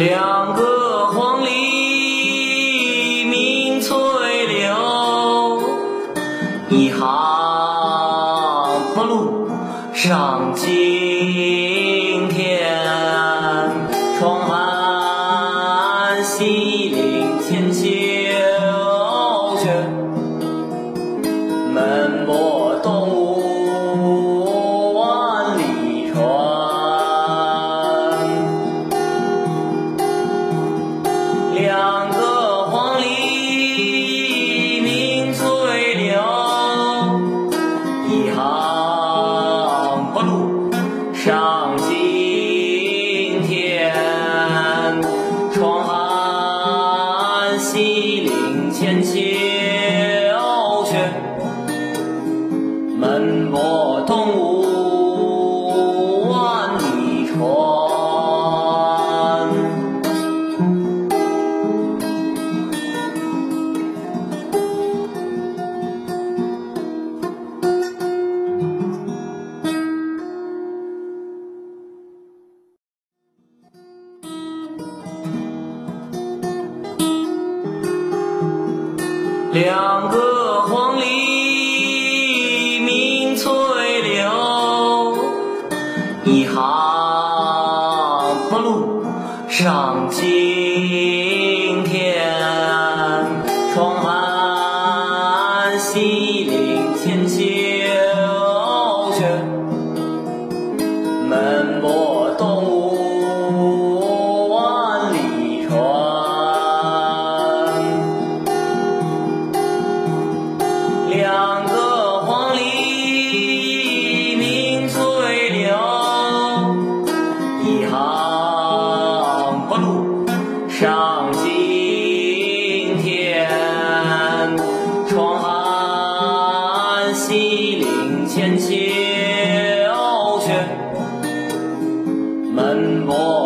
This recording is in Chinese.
两个黄鹂鸣翠柳，一行白鹭上青一行白鹭上青天。窗含西岭千秋雪，门泊两个黄鹂鸣翠柳，一行白鹭上青一行破鹭上青天。窗含西岭千秋雪，门泊。